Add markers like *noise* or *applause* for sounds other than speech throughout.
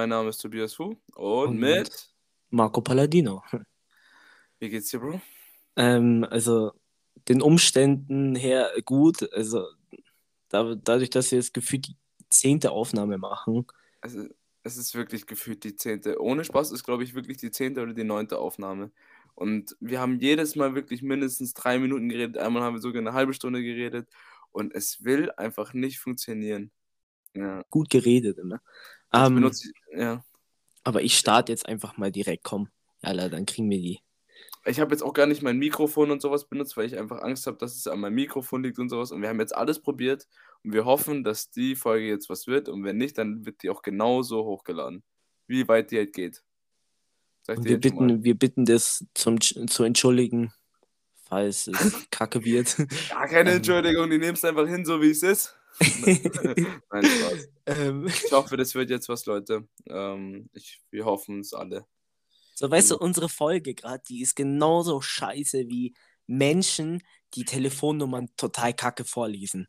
mein Name ist Tobias Fu und, Und mit. Marco Palladino. Wie geht's dir, Bro? Ähm, also den Umständen her gut. Also da, dadurch, dass wir jetzt gefühlt die zehnte Aufnahme machen. Also, es ist wirklich gefühlt die zehnte. Ohne Spaß ist, glaube ich, wirklich die zehnte oder die neunte Aufnahme. Und wir haben jedes Mal wirklich mindestens drei Minuten geredet. Einmal haben wir sogar eine halbe Stunde geredet. Und es will einfach nicht funktionieren. Ja. Gut geredet immer. Jetzt Ähm, benutze ja. aber ich starte jetzt einfach mal direkt. Komm. Ja, dann kriegen wir die. Ich habe jetzt auch gar nicht mein Mikrofon und sowas benutzt, weil ich einfach Angst habe, dass es an meinem Mikrofon liegt und sowas. Und wir haben jetzt alles probiert und wir hoffen, dass die Folge jetzt was wird. Und wenn nicht, dann wird die auch genauso hochgeladen, wie weit die halt geht. Wir mal. bitten, wir bitten das zum, zu entschuldigen, falls es *laughs* kacke wird. Ja, keine Ähm. Entschuldigung, die nehmen es einfach hin, so wie es ist. *laughs* Nein, Spaß. ähm, Ich hoffe, das wird jetzt was, Leute. Ähm, ich, wir hoffen es alle. So, weißt du, unsere Folge gerade, die ist genauso scheiße wie Menschen, die Telefonnummern total kacke vorlesen.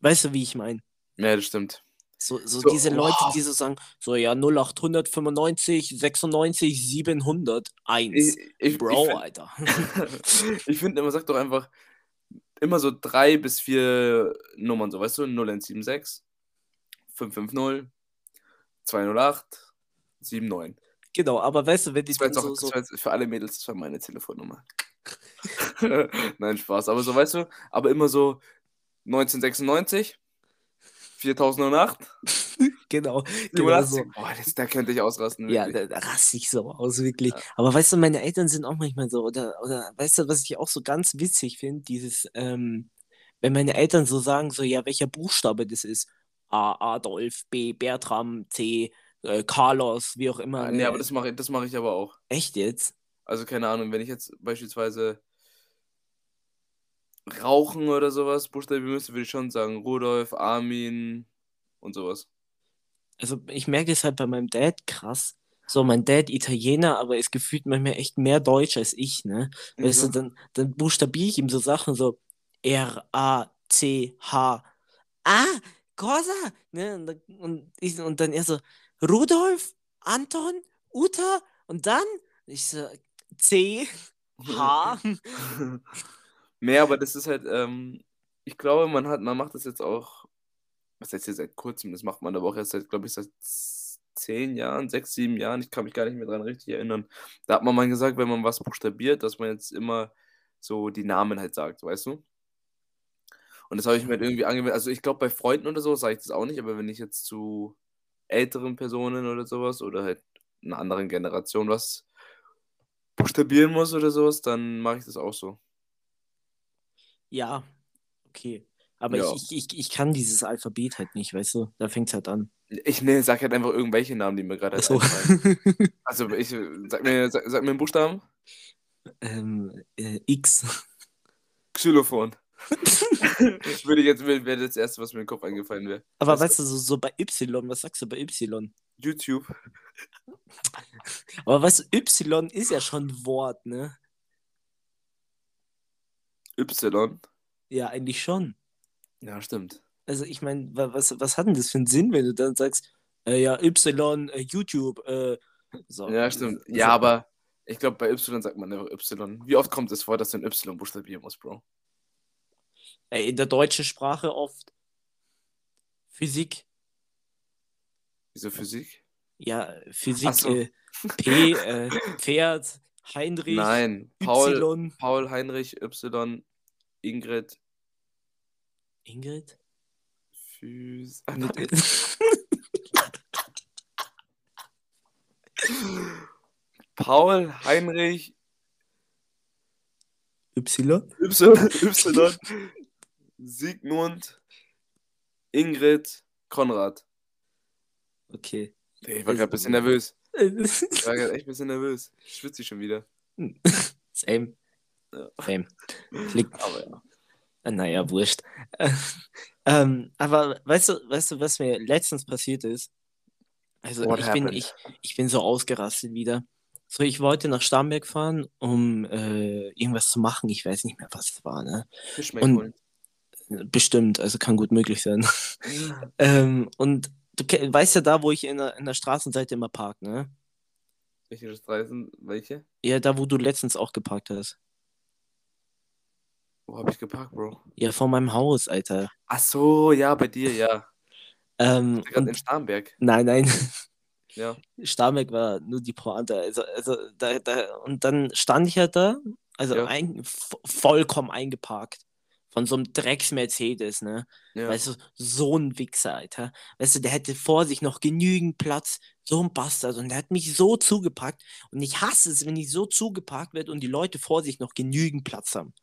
Weißt du, wie ich meine? Ja, das stimmt. So, so, So, diese Leute, die so sagen, so ja, 0895, 96, 701. Ich, ich, Bro, *laughs* ich, Alter. find- ich finde immer, sag doch einfach immer so drei bis vier Nummern, so weißt du, 0176, 550, 208, 79. genau, aber weißt du, wenn die Das war dann jetzt auch so, so für alle Mädels, das war meine Telefonnummer. *laughs* Nein, Spaß. Aber so, weißt du, aber immer so 1996, 4008, *laughs* genau, genau 87. so. Boah, das, da könnte ich ausrasten. Ja, wirklich. da, da raste ich so aus, wirklich. Ja. Aber weißt du, meine Eltern sind auch manchmal so, oder, oder weißt du, was ich auch so ganz witzig finde, dieses, ähm, wenn meine Eltern so sagen, so, ja, welcher Buchstabe das ist. A, Adolf, B, Bertram, C, äh, Carlos, wie auch immer. Ah, ne? nee, aber das mache ich, das mache ich aber auch. Echt jetzt? Also keine Ahnung, wenn ich jetzt beispielsweise rauchen oder sowas buchstabieren müsste, würde ich schon sagen Rudolf, Armin und sowas. Also ich merke es halt bei meinem Dad krass. So, mein Dad Italiener, aber ist gefühlt manchmal echt mehr Deutsch als ich, ne? Weißt du, Mhm. dann, dann buchstabiere ich ihm so Sachen so R, A, C, H. Ah, Corsa! Ne? Und, dann- und, ich, und dann er so, Rudolf, Anton, Uta und dann ich so, C, H. *laughs* nee, aber das ist halt, ähm, ich glaube, man hat, man macht das jetzt auch, was heißt jetzt seit kurzem, das macht man aber auch erst seit, glaube ich, seit zehn Jahren, sechs, sieben Jahren, ich kann mich gar nicht mehr dran richtig erinnern. Da hat man mal gesagt, wenn man was buchstabiert, dass man jetzt immer so die Namen halt sagt, weißt du? Und das habe ich mir halt irgendwie angewöhnt. Also ich glaube, bei Freunden oder so sage ich das auch nicht, aber wenn ich jetzt zu älteren Personen oder sowas oder halt einer anderen Generation was buchstabieren muss oder sowas, dann mache ich das auch so. Ja, okay. Aber Ja. ich, ich, ich, kann dieses Alphabet halt nicht, weißt du? Da fängt es halt an. Ich ne, sag halt einfach irgendwelche Namen, die mir gerade halt einfallen. *laughs* Also ich sag mir, sag, sag mir einen Buchstaben. ähm, äh, X. Xylophon. *laughs* Würde ich jetzt wäre das erste, was mir im Kopf eingefallen wäre. Aber Weißt weißt du, so, so bei Y, was sagst du bei Y? YouTube. Aber weißt du, Y ist ja schon ein Wort, ne? Y. Ja, eigentlich schon. Ja, stimmt. Also ich meine, was, was hat denn das für einen Sinn, wenn du dann sagst, äh, ja, Y, äh, YouTube, äh, so. Ja, stimmt. Ja, aber ich glaube, bei Y sagt man einfach Y. Wie oft kommt es vor, dass du ein Y buchstabieren musst, Bro? Ey, in der deutschen Sprache oft Physik, Wieso Physik? ja, Physik, so. äh, P, äh, *laughs* Pferd, Heinrich, Nein. Paul, Y. Paul, Heinrich, Y, Ingrid, Ingrid? Phys. Mit, Paul, Heinrich, y? Y, Y, Sigmund, Ingrid, Konrad. Okay. Ich war gerade ein bisschen nervös. Same. Ich war *laughs* gerade echt ein bisschen nervös. Ich schwitze schon wieder. Ja. Same. Liegt. Aber ja. Ah, Naja, wurscht. *laughs* ähm, aber weißt du, weißt du, was mir letztens passiert ist? Also What ich bin, ich, ich bin so ausgerastet wieder. So, ich wollte nach Starnberg fahren, um äh, irgendwas zu machen. Ich weiß nicht mehr, was es war, ne? Und- holen. Bestimmt, also kann gut möglich sein. *laughs* ähm, und du weißt ja da, wo ich in der, in der Straßenseite immer park, ne? Welche Straßen? Welche? Ja, da, wo du letztens auch geparkt hast. Wo habe ich geparkt, Bro? Ja, vor meinem Haus, Alter. Ach so, ja, bei dir, ja. Ähm, Gerade in Starnberg. nein, nein. Ja. *laughs* Starnberg war nur die Pointe. Also, also da, da, und dann stand ich halt da, also Ja. ein, vo- vollkommen eingeparkt. Von so einem Drecks-Mercedes, ne? Ja. Weißt du, so ein Wichser, Alter. Weißt du, der hätte vor sich noch genügend Platz. So ein Bastard. Und der hat mich so zugepackt. Und ich hasse es, wenn ich so zugepackt werde und die Leute vor sich noch genügend Platz haben.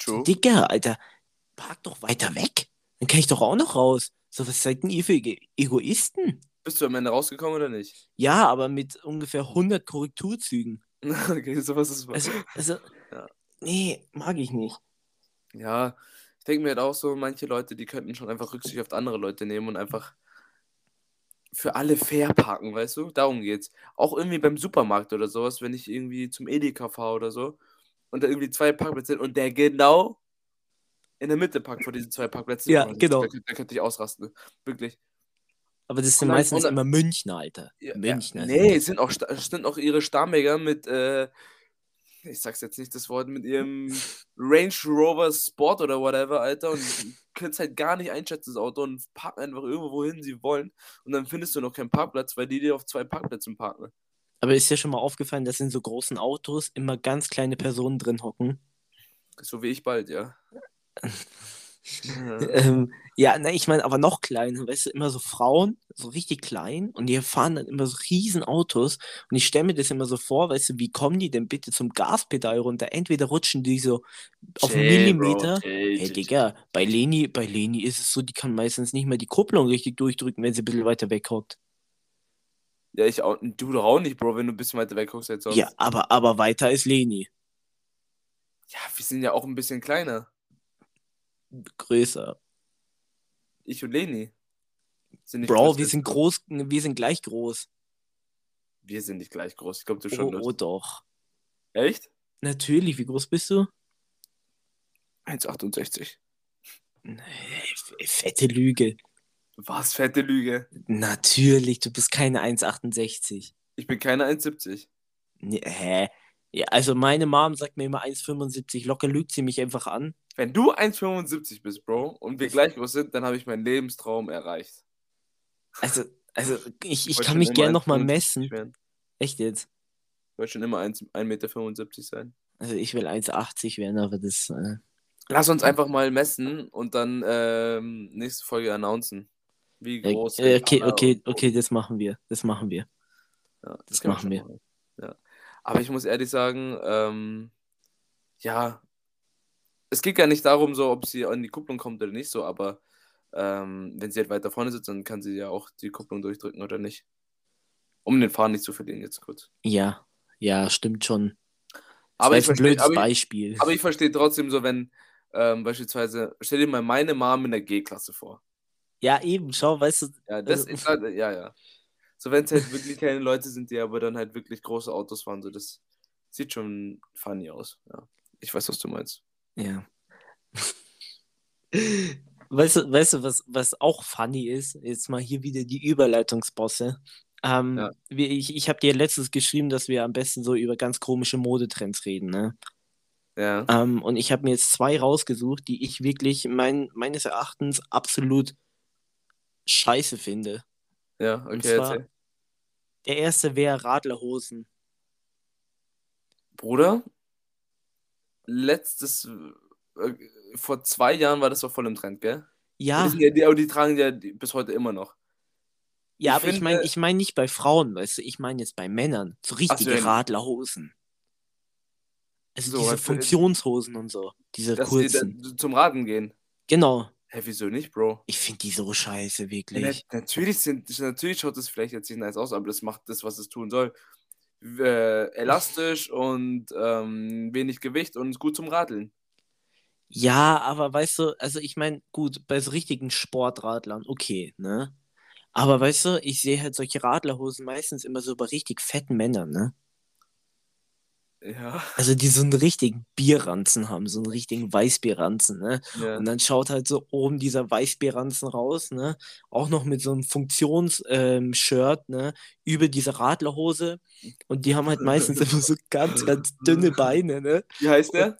True. Digga, Alter, park doch weiter weg. Dann kann ich doch auch noch raus. So, was seid denn ihr für Egoisten? Bist du am Ende rausgekommen oder nicht? Ja, aber mit ungefähr 100 Korrekturzügen. *laughs* okay, sowas ist Also, also, Ja. nee, mag ich nicht. Ja, ich denke mir halt auch so, manche Leute, die könnten schon einfach Rücksicht auf andere Leute nehmen und einfach für alle fair parken, weißt du? Darum geht's. Auch irgendwie beim Supermarkt oder sowas, wenn ich irgendwie zum Edeka fahre oder so und da irgendwie zwei Parkplätze sind und der genau in der Mitte parkt vor diesen zwei Parkplätzen. Ja, das- genau. Da, könnte- da könnte ich ausrasten. Wirklich. Aber das sind dann- meistens dann- immer Münchner, Alter. Ja, Münchner. Ja, nee, es sind auch, es sind auch ihre Starnberger mit, äh, ich sag's jetzt nicht das Wort, mit ihrem Range Rover Sport oder whatever, Alter, und können halt gar nicht einschätzen, das Auto, und parken einfach irgendwo, wohin sie wollen. Und dann findest du noch keinen Parkplatz, weil die dir auf zwei Parkplätzen parken. Aber ist dir schon mal aufgefallen, dass in so großen Autos immer ganz kleine Personen drin hocken? So wie ich bald, ja. ja. *laughs* Ähm, ja, ne, ich meine, aber noch kleiner, weißt du, immer so Frauen, so richtig klein und die fahren dann immer so riesen Autos und ich stelle mir das immer so vor, weißt du, wie kommen die denn bitte zum Gaspedal runter? Entweder rutschen die so auf einen Millimeter. Hey, Digga, bei Leni, bei Leni ist es so, die kann meistens nicht mal die Kupplung richtig durchdrücken, wenn sie ein bisschen weiter weghockt. Ja, ich auch. Du doch auch nicht, Bro, wenn du ein bisschen weiter weg guckst als sonst. Ja, aber, aber weiter ist Leni. ja, wir sind ja auch ein bisschen kleiner. Größer. Ich und Leni. Sind nicht Bro, wir sind groß, wir sind gleich groß. Wir sind nicht gleich groß. Ich glaube, du Oh, schon. oh doch. Echt? Natürlich, wie groß bist du? 1,68. Nee, fette Lüge. Was, fette Lüge. Natürlich, du bist keine 1,68. Ich bin keine 1,70. Nee, hä? Ja, also meine Mom sagt mir immer 1,75. Locker lügt sie mich einfach an. Wenn du 1,75 bist, Bro, und wir gleich groß sind, dann habe ich meinen Lebenstraum erreicht. Also, also ich, ich wollte kann mich immer gern nochmal 1,75 messen. werden. Echt jetzt? Ich wollte schon immer 1 1,75 Meter sein. Also ich will 1,80 werden, aber das. Äh, Lass uns einfach mal messen und dann ähm, nächste Folge announcen. Wie äh, groß. äh, okay, okay, okay, das machen wir. Das machen wir. Ja, das können machen wir. machen. Ja. Aber ich muss ehrlich sagen, ähm, ja, es geht gar nicht darum, so, ob sie an die Kupplung kommt oder nicht, so, aber ähm, wenn sie halt weiter vorne sitzt, dann kann sie ja auch die Kupplung durchdrücken oder nicht. Um den Fahren nicht zu verlieren, jetzt kurz. Ja, ja, stimmt schon. Das Aber ich ein verstehe blödes aber ich, Beispiel. aber ich verstehe trotzdem so, wenn ähm, beispielsweise, stell dir mal meine Mom in der G-Klasse vor. Ja, eben, schau, weißt du, Ja, das Also- ist halt, ja, ja. So, wenn es halt wirklich kleine Leute sind, die aber dann halt wirklich große Autos fahren, so, das sieht schon funny aus. Ja. Ich weiß, was du meinst. Ja. *laughs* Weißt du, weißt du was, was auch funny ist? Jetzt mal hier wieder die Überleitungsbosse. Ähm, Ja. ich ich habe dir letztens geschrieben, dass wir am besten so über ganz komische Modetrends reden, ne? Ja. Ähm, und ich habe mir jetzt zwei rausgesucht, die ich wirklich mein, meines Erachtens absolut scheiße finde. Ja, Und okay, zwar- erzähl. Der erste wäre Radlerhosen. Bruder, letztes, äh, vor zwei Jahren war das doch voll im Trend, gell? Ja, Die, ja, die, aber die tragen ja die, bis heute immer noch. ja, ich aber ich finde- meine ich mein nicht bei Frauen, weißt du, ich meine jetzt bei Männern. So richtige ja. Radlerhosen. Also So, diese halt für- Funktionshosen und so. Diese die kurzen. da, zum Raden gehen. Genau. Hä, wieso nicht, Bro? Ich finde die so scheiße, wirklich. nat- natürlich, sind, natürlich schaut es vielleicht jetzt nicht nice aus, aber das macht das, was es tun soll. Äh, elastisch und ähm, wenig Gewicht und gut zum Radeln. Ja, aber weißt du, also ich meine, gut, bei so richtigen Sportradlern, okay, ne? Aber weißt du, ich sehe halt solche Radlerhosen meistens immer so bei richtig fetten Männern, ne? Ja. Also die so einen richtigen Bierranzen haben, so einen richtigen Weißbierranzen, ne? ja. Und dann schaut halt so oben dieser Weißbierranzen raus, ne? Auch noch mit so einem Funktions-Shirt, ne? Über diese Radlerhose. Und die haben halt meistens *laughs* immer so ganz, ganz dünne Beine, ne? Wie heißt der?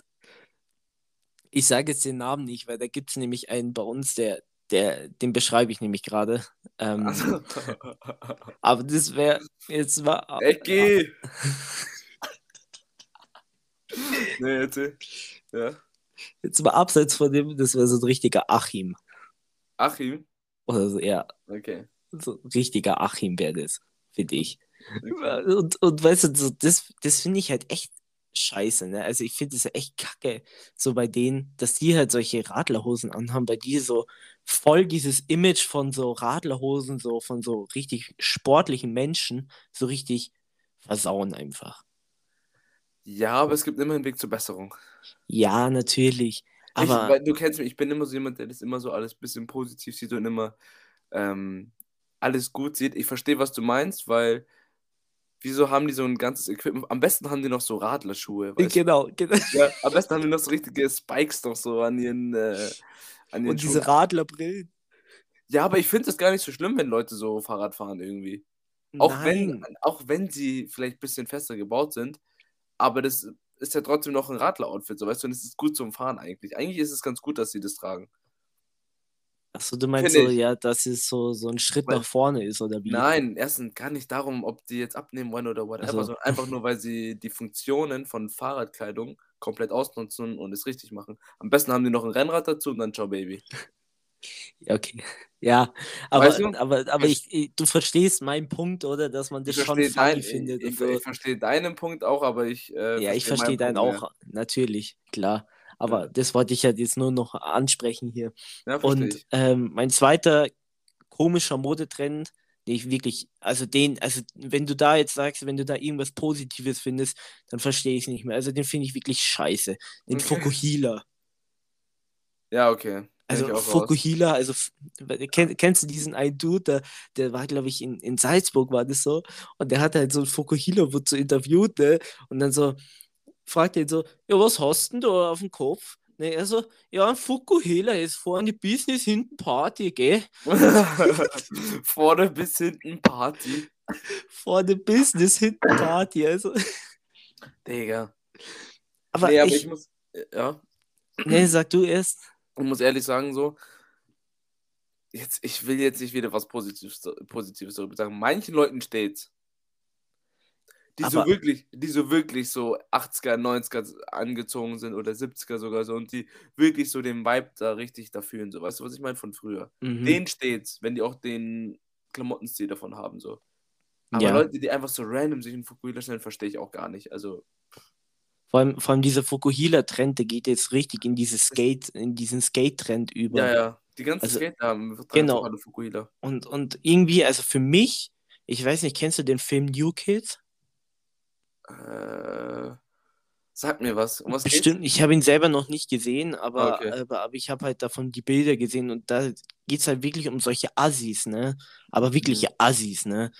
Ich sage jetzt den Namen nicht, weil da gibt es nämlich einen bei uns, der, der, den beschreibe ich nämlich gerade. Ähm, *laughs* aber das wäre jetzt war. Ecki! *laughs* nee, erzähl. Ja. Jetzt mal abseits von dem, das wäre so ein richtiger Achim. Achim? Oder so, ja, Okay. so ein richtiger Achim wäre das, finde ich. okay. Und, und weißt du, so, das, das finde ich halt echt scheiße, ne? Also ich finde es ja echt kacke, so bei denen, dass die halt solche Radlerhosen anhaben, bei die so voll dieses Image von so Radlerhosen, so von so richtig sportlichen Menschen, so richtig versauen einfach. Ja, aber es gibt immer einen Weg zur Besserung. Ja, natürlich. Ich, Aber weil du kennst mich, ich bin immer so jemand, der das immer so alles ein bisschen positiv sieht und immer ähm, alles gut sieht. Ich verstehe, was du meinst, weil wieso haben die so ein ganzes Equipment? Am besten haben die noch so Radlerschuhe, genau, genau. Ja, am besten haben die noch so richtige Spikes noch so an ihren, äh, an ihren Und diese Schuhen. Radlerbrillen. Ja, aber ich finde es gar nicht so schlimm, wenn Leute so Fahrrad fahren irgendwie. Auch wenn, Nein. auch wenn sie vielleicht ein bisschen fester gebaut sind, aber das ist ja trotzdem noch ein Radler-Outfit, so weißt du, und es ist gut zum Fahren eigentlich. Eigentlich ist es ganz gut, dass sie das tragen. Achso, du meinst Finde so, ich. ja, dass es so, so ein Schritt Weil- nach vorne ist, oder wie? Nein, erstens gar nicht darum, ob die jetzt abnehmen wollen oder whatever, Ach so. sondern einfach nur, weil sie die Funktionen von Fahrradkleidung komplett ausnutzen und es richtig machen. Am besten haben die noch ein Rennrad dazu und dann ciao, Baby. Ja, okay. *laughs* Ja, aber, Weißt du? aber, aber ich, ich, du verstehst meinen Punkt, oder? Dass man das schon funny dein, findet ich, so. ich verstehe deinen Punkt auch, aber ich äh, Ja, ich verstehe deinen Punkt auch, natürlich, klar. Aber Ja. das wollte ich ja jetzt nur noch ansprechen hier. Ja, Und ähm, mein zweiter komischer Modetrend, den ich wirklich, also den, also wenn du da jetzt sagst, wenn du da irgendwas Positives findest, dann verstehe ich es nicht mehr. Also den finde ich wirklich scheiße. Den Okay. Fukuhila. Ja, okay. Also. Fukuhila, also kenn, kennst du diesen einen Dude, der, der war, glaube ich, in, in Salzburg war das so, und der hat halt so einen Fukuhila, wurde so interviewt, ne? Und dann so fragt er ihn so, ja, was hast denn du auf dem Kopf? Ne, er so, ja, ein Fukuhila ist vorne Business, hinten Party, gell? *laughs* Vorne bis hinten Party. Vorne Business, hinten Party, also. Digga. Aber, nee, aber ich, ich muss, ja, ne, sag du erst. Ich muss ehrlich sagen, so, jetzt, ich will jetzt nicht wieder was Positives, Positives darüber sagen. Manchen Leuten steht's. Die so Aber- wirklich, die so wirklich so 80er, 90er angezogen sind oder 70er sogar so und die wirklich so den Vibe da richtig da fühlen, so. Weißt du, was ich meine von früher? Mhm. Denen steht's, wenn die auch den Klamottenstil davon haben, so. Aber Ja. Leute, die einfach so random sich in Fukuhila stellen, verstehe ich auch gar nicht. Also, Vor allem, vor allem dieser Fukuhila-Trend, der geht jetzt richtig in dieses Skate, in diesen Skate-Trend über. ja, ja. Die ganzen Also, Skater haben genau. alle Fukuhila. Und, und irgendwie, also für mich, ich weiß nicht, kennst du den Film New Kids? Äh, sag mir was. Um was geht's? Bestimmt, ich habe ihn selber noch nicht gesehen, aber, Okay. aber, aber ich habe halt davon die Bilder gesehen und da geht es halt wirklich um solche Assis, ne? Aber wirkliche Mhm. Assis, ne?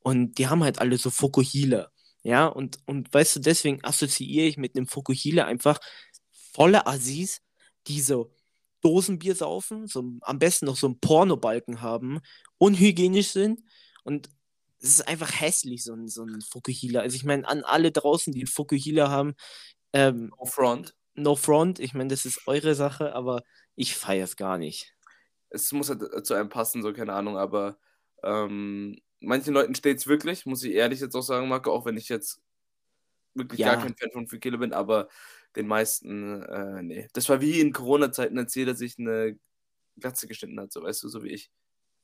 Und die haben halt alle so Fukuhila, ja? Und, und weißt du, deswegen assoziiere ich mit einem Fukuhila einfach volle Assis, die so Dosenbier saufen, so am besten noch so einen Pornobalken haben, unhygienisch sind und es ist einfach hässlich, so ein, so ein Fukuhila. Also ich meine, an alle draußen, die einen Fukuhila haben, ähm, No Front. no front, ich meine, das ist eure Sache, aber ich feiere es gar nicht. Es muss halt zu einem passen, so keine Ahnung, aber ähm, manchen Leuten steht's wirklich, muss ich ehrlich jetzt auch sagen, Marco, auch wenn ich jetzt wirklich Ja. gar kein Fan von Fukuhila bin, aber den meisten, äh, nee. Das war wie in Corona-Zeiten, als jeder sich eine Glatze geschnitten hat, so weißt du, so wie ich.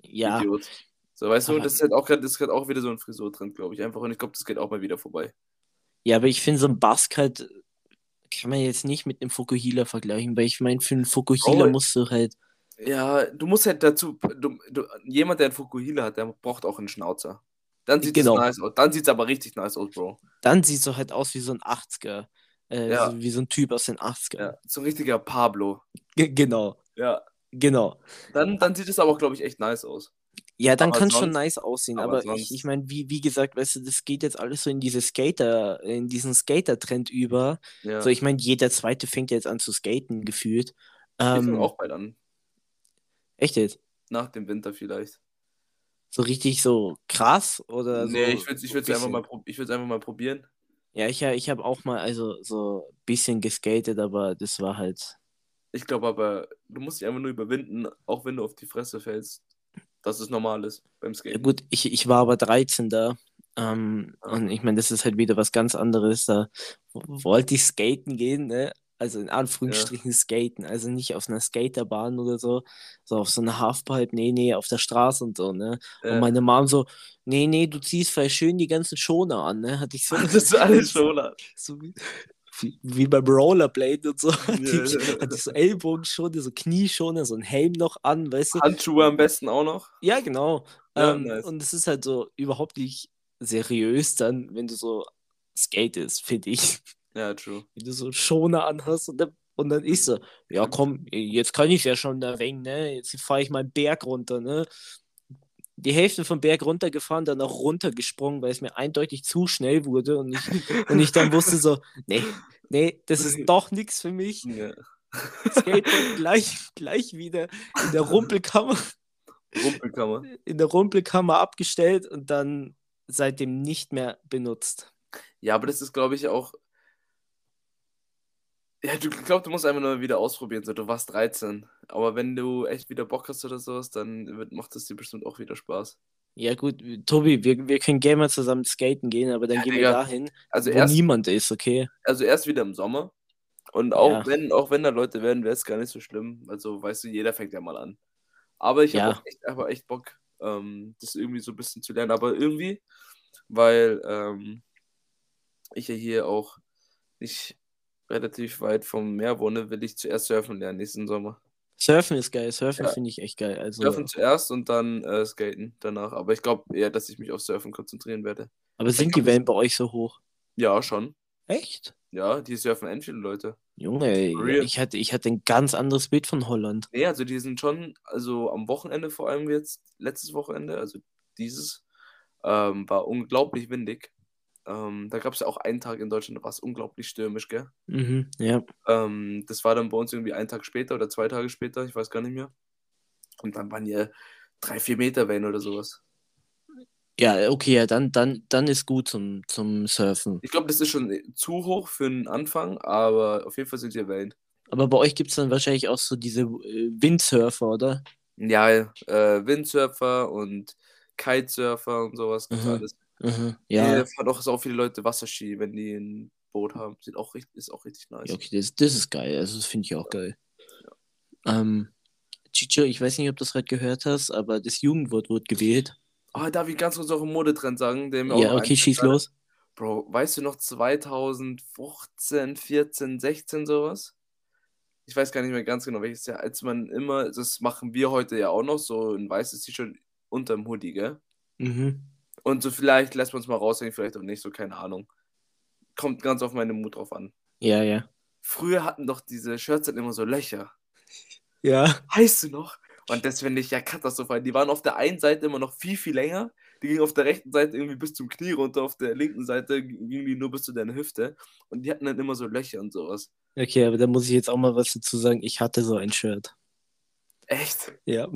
Ja, Idiot. So, weißt du, Aber- das ist halt auch gerade, das ist halt auch wieder so ein Frisurtrend, glaube ich, einfach. Und ich glaube, das geht auch mal wieder vorbei. ja, aber ich finde, so ein Bask halt kann man jetzt nicht mit einem Fukuhila vergleichen, weil ich meine, für einen Fukuhila Oh. musst du halt, Ja, du musst halt dazu, du, du, jemand, der einen Fukuhila hat, der braucht auch einen Schnauzer. Dann sieht es Genau. nice aus. Dann sieht es aber richtig nice aus, Bro. dann siehst du halt aus wie so ein 80er, äh, Ja. so, wie so ein Typ aus den 80ern. Ja, so ein richtiger Pablo. Ge- Genau, Ja. genau. Dann, dann sieht es aber auch, glaube ich, echt nice aus. Ja, dann kann schon sonst- nice aussehen, aber aber, ich, ich meine, wie, wie gesagt, weißt du, das geht jetzt alles so in diese Skater, in diesen Skater-Trend über. Ja. So, ich meine, jeder Zweite fängt jetzt an zu skaten, gefühlt. ich Ähm, auch bald an. Echt jetzt? Nach dem Winter vielleicht. So richtig so krass oder nee, so? ich würde ich so würd's einfach, mal ich würd's einfach mal probieren. Ja, ich, ich habe auch mal, also so ein bisschen geskatet, aber das war halt. Ich glaube aber, du musst dich einfach nur überwinden, auch wenn du auf die Fresse fällst, dass es normal ist beim Ja, Skaten. gut, ich, ich war aber 13 da. Ähm, Ja. und ich meine, das ist halt wieder was ganz anderes. Da wollte ich skaten gehen, ne? Also in Anführungsstrichen skaten. Also nicht auf einer Skaterbahn oder so, so auf so einer Halfpipe, nee, nee, auf der Straße und so, ne? Äh, Und meine Mom so, nee, nee, du ziehst voll schön die ganzen Schoner an, ne? Hatte ich so. das ist alles schon. so *laughs* wie, wie, beim Rollerblade und so. *laughs* Hatte Ja. ich, hatte ich so Ellbogenschoner, so Knieschoner, so ein Helm noch an, weißt du? Handschuhe am besten auch noch. Ja, genau. Ja, ähm, nice. Und es ist halt so überhaupt nicht seriös dann, wenn du so skatest, finde ich. Ja, true. Wenn du so Schoner anhast und dann, und dann ich so, ja komm, jetzt kann ich ja schon da wegen, ne? Jetzt fahre ich mal einen Berg runter, ne? Die Hälfte vom Berg runtergefahren, dann auch runtergesprungen, weil es mir eindeutig zu schnell wurde und ich, *laughs* und ich dann wusste so, nee, nee, das ist *laughs* doch nichts für mich. Ja. Skateboard gleich, gleich wieder in der Rumpelkammer Rumpelkammer. in der Rumpelkammer abgestellt und dann seitdem nicht mehr benutzt. Ja, aber das ist, glaube ich, auch. Ja, du glaube, du musst einfach nur wieder ausprobieren. So, du warst 13. Aber wenn du echt wieder Bock hast oder sowas, dann wird, macht es dir bestimmt auch wieder Spaß. Ja gut, Tobi, wir, wir können gerne mal zusammen skaten gehen, aber dann Ja, gehen Digga. wir dahin, Also wo erst, niemand ist, okay? also erst wieder im Sommer. Und auch Ja. wenn, auch wenn da Leute werden, wäre es gar nicht so schlimm. Also, weißt du, jeder fängt ja mal an. Aber ich Ja. habe echt, aber echt Bock, ähm, das irgendwie so ein bisschen zu lernen. Aber irgendwie, weil ähm, ich ja hier auch nicht relativ weit vom Meer wohne, will ich zuerst surfen lernen nächsten Sommer. Surfen ist geil, Surfen Ja. finde ich echt geil. Also, Surfen zuerst und dann äh, skaten danach. Aber ich glaube eher, dass ich mich auf Surfen konzentrieren werde. aber sind die Wellen bei euch so hoch? Ja, schon. Echt? Ja, die surfen end viele Leute. Junge, ich hatte, ich hatte ein ganz anderes Bild von Holland. Nee, also die sind schon, also am Wochenende vor allem jetzt, letztes Wochenende, also dieses, ähm, war unglaublich windig. Ähm, da gab es ja auch einen Tag in Deutschland, da war es unglaublich stürmisch, gell? Mhm, ja. Ähm, das war dann bei uns irgendwie einen Tag später oder zwei Tage später, ich weiß gar nicht mehr. Und dann waren hier drei, vier Meter Wellen oder sowas. Ja, okay, ja, dann, dann, dann ist gut zum, zum Surfen. Ich glaube, das ist schon zu hoch für einen Anfang, aber auf jeden Fall sind hier Wellen. Aber bei euch gibt es dann wahrscheinlich auch so diese äh, Windsurfer, oder? Ja, äh, Windsurfer und Kitesurfer und sowas Mhm. alles. Mhm, Ja. ja. Hier fahren auch so viele Leute Wasserski, wenn die ein Boot haben. Sieht auch ist auch richtig nice. Ja, okay, das, das ist geil. Also, das finde ich auch geil. Ähm, Chicho, ich weiß nicht, ob du das gerade gehört hast, aber das Jugendwort wird gewählt. Ah, darf ich ganz kurz noch einen Modetrend sagen? Der auch Ja, okay, schieß los. Bro, weißt du noch 2015, 14, 16 sowas? Ich weiß gar nicht mehr ganz genau, welches Jahr, als man immer, das machen wir heute ja auch noch, so ein weißes T-Shirt unterm Hoodie, gell? Mhm. Und so vielleicht lässt man es mal raushängen, vielleicht auch nicht, so keine Ahnung. Kommt ganz auf meine Mut drauf an. Ja, ja. Früher hatten doch diese Shirts dann immer so Löcher. Ja. Weißt du noch? Und das finde ich ja katastrophal. Die waren auf der einen Seite immer noch viel, viel länger. Die gingen auf der rechten Seite irgendwie bis zum Knie runter, auf der linken Seite gingen die nur bis zu deiner Hüfte. Und die hatten dann immer so Löcher und sowas. Okay, aber da muss ich jetzt auch mal was dazu sagen. Ich hatte so ein Shirt. Echt? Ja.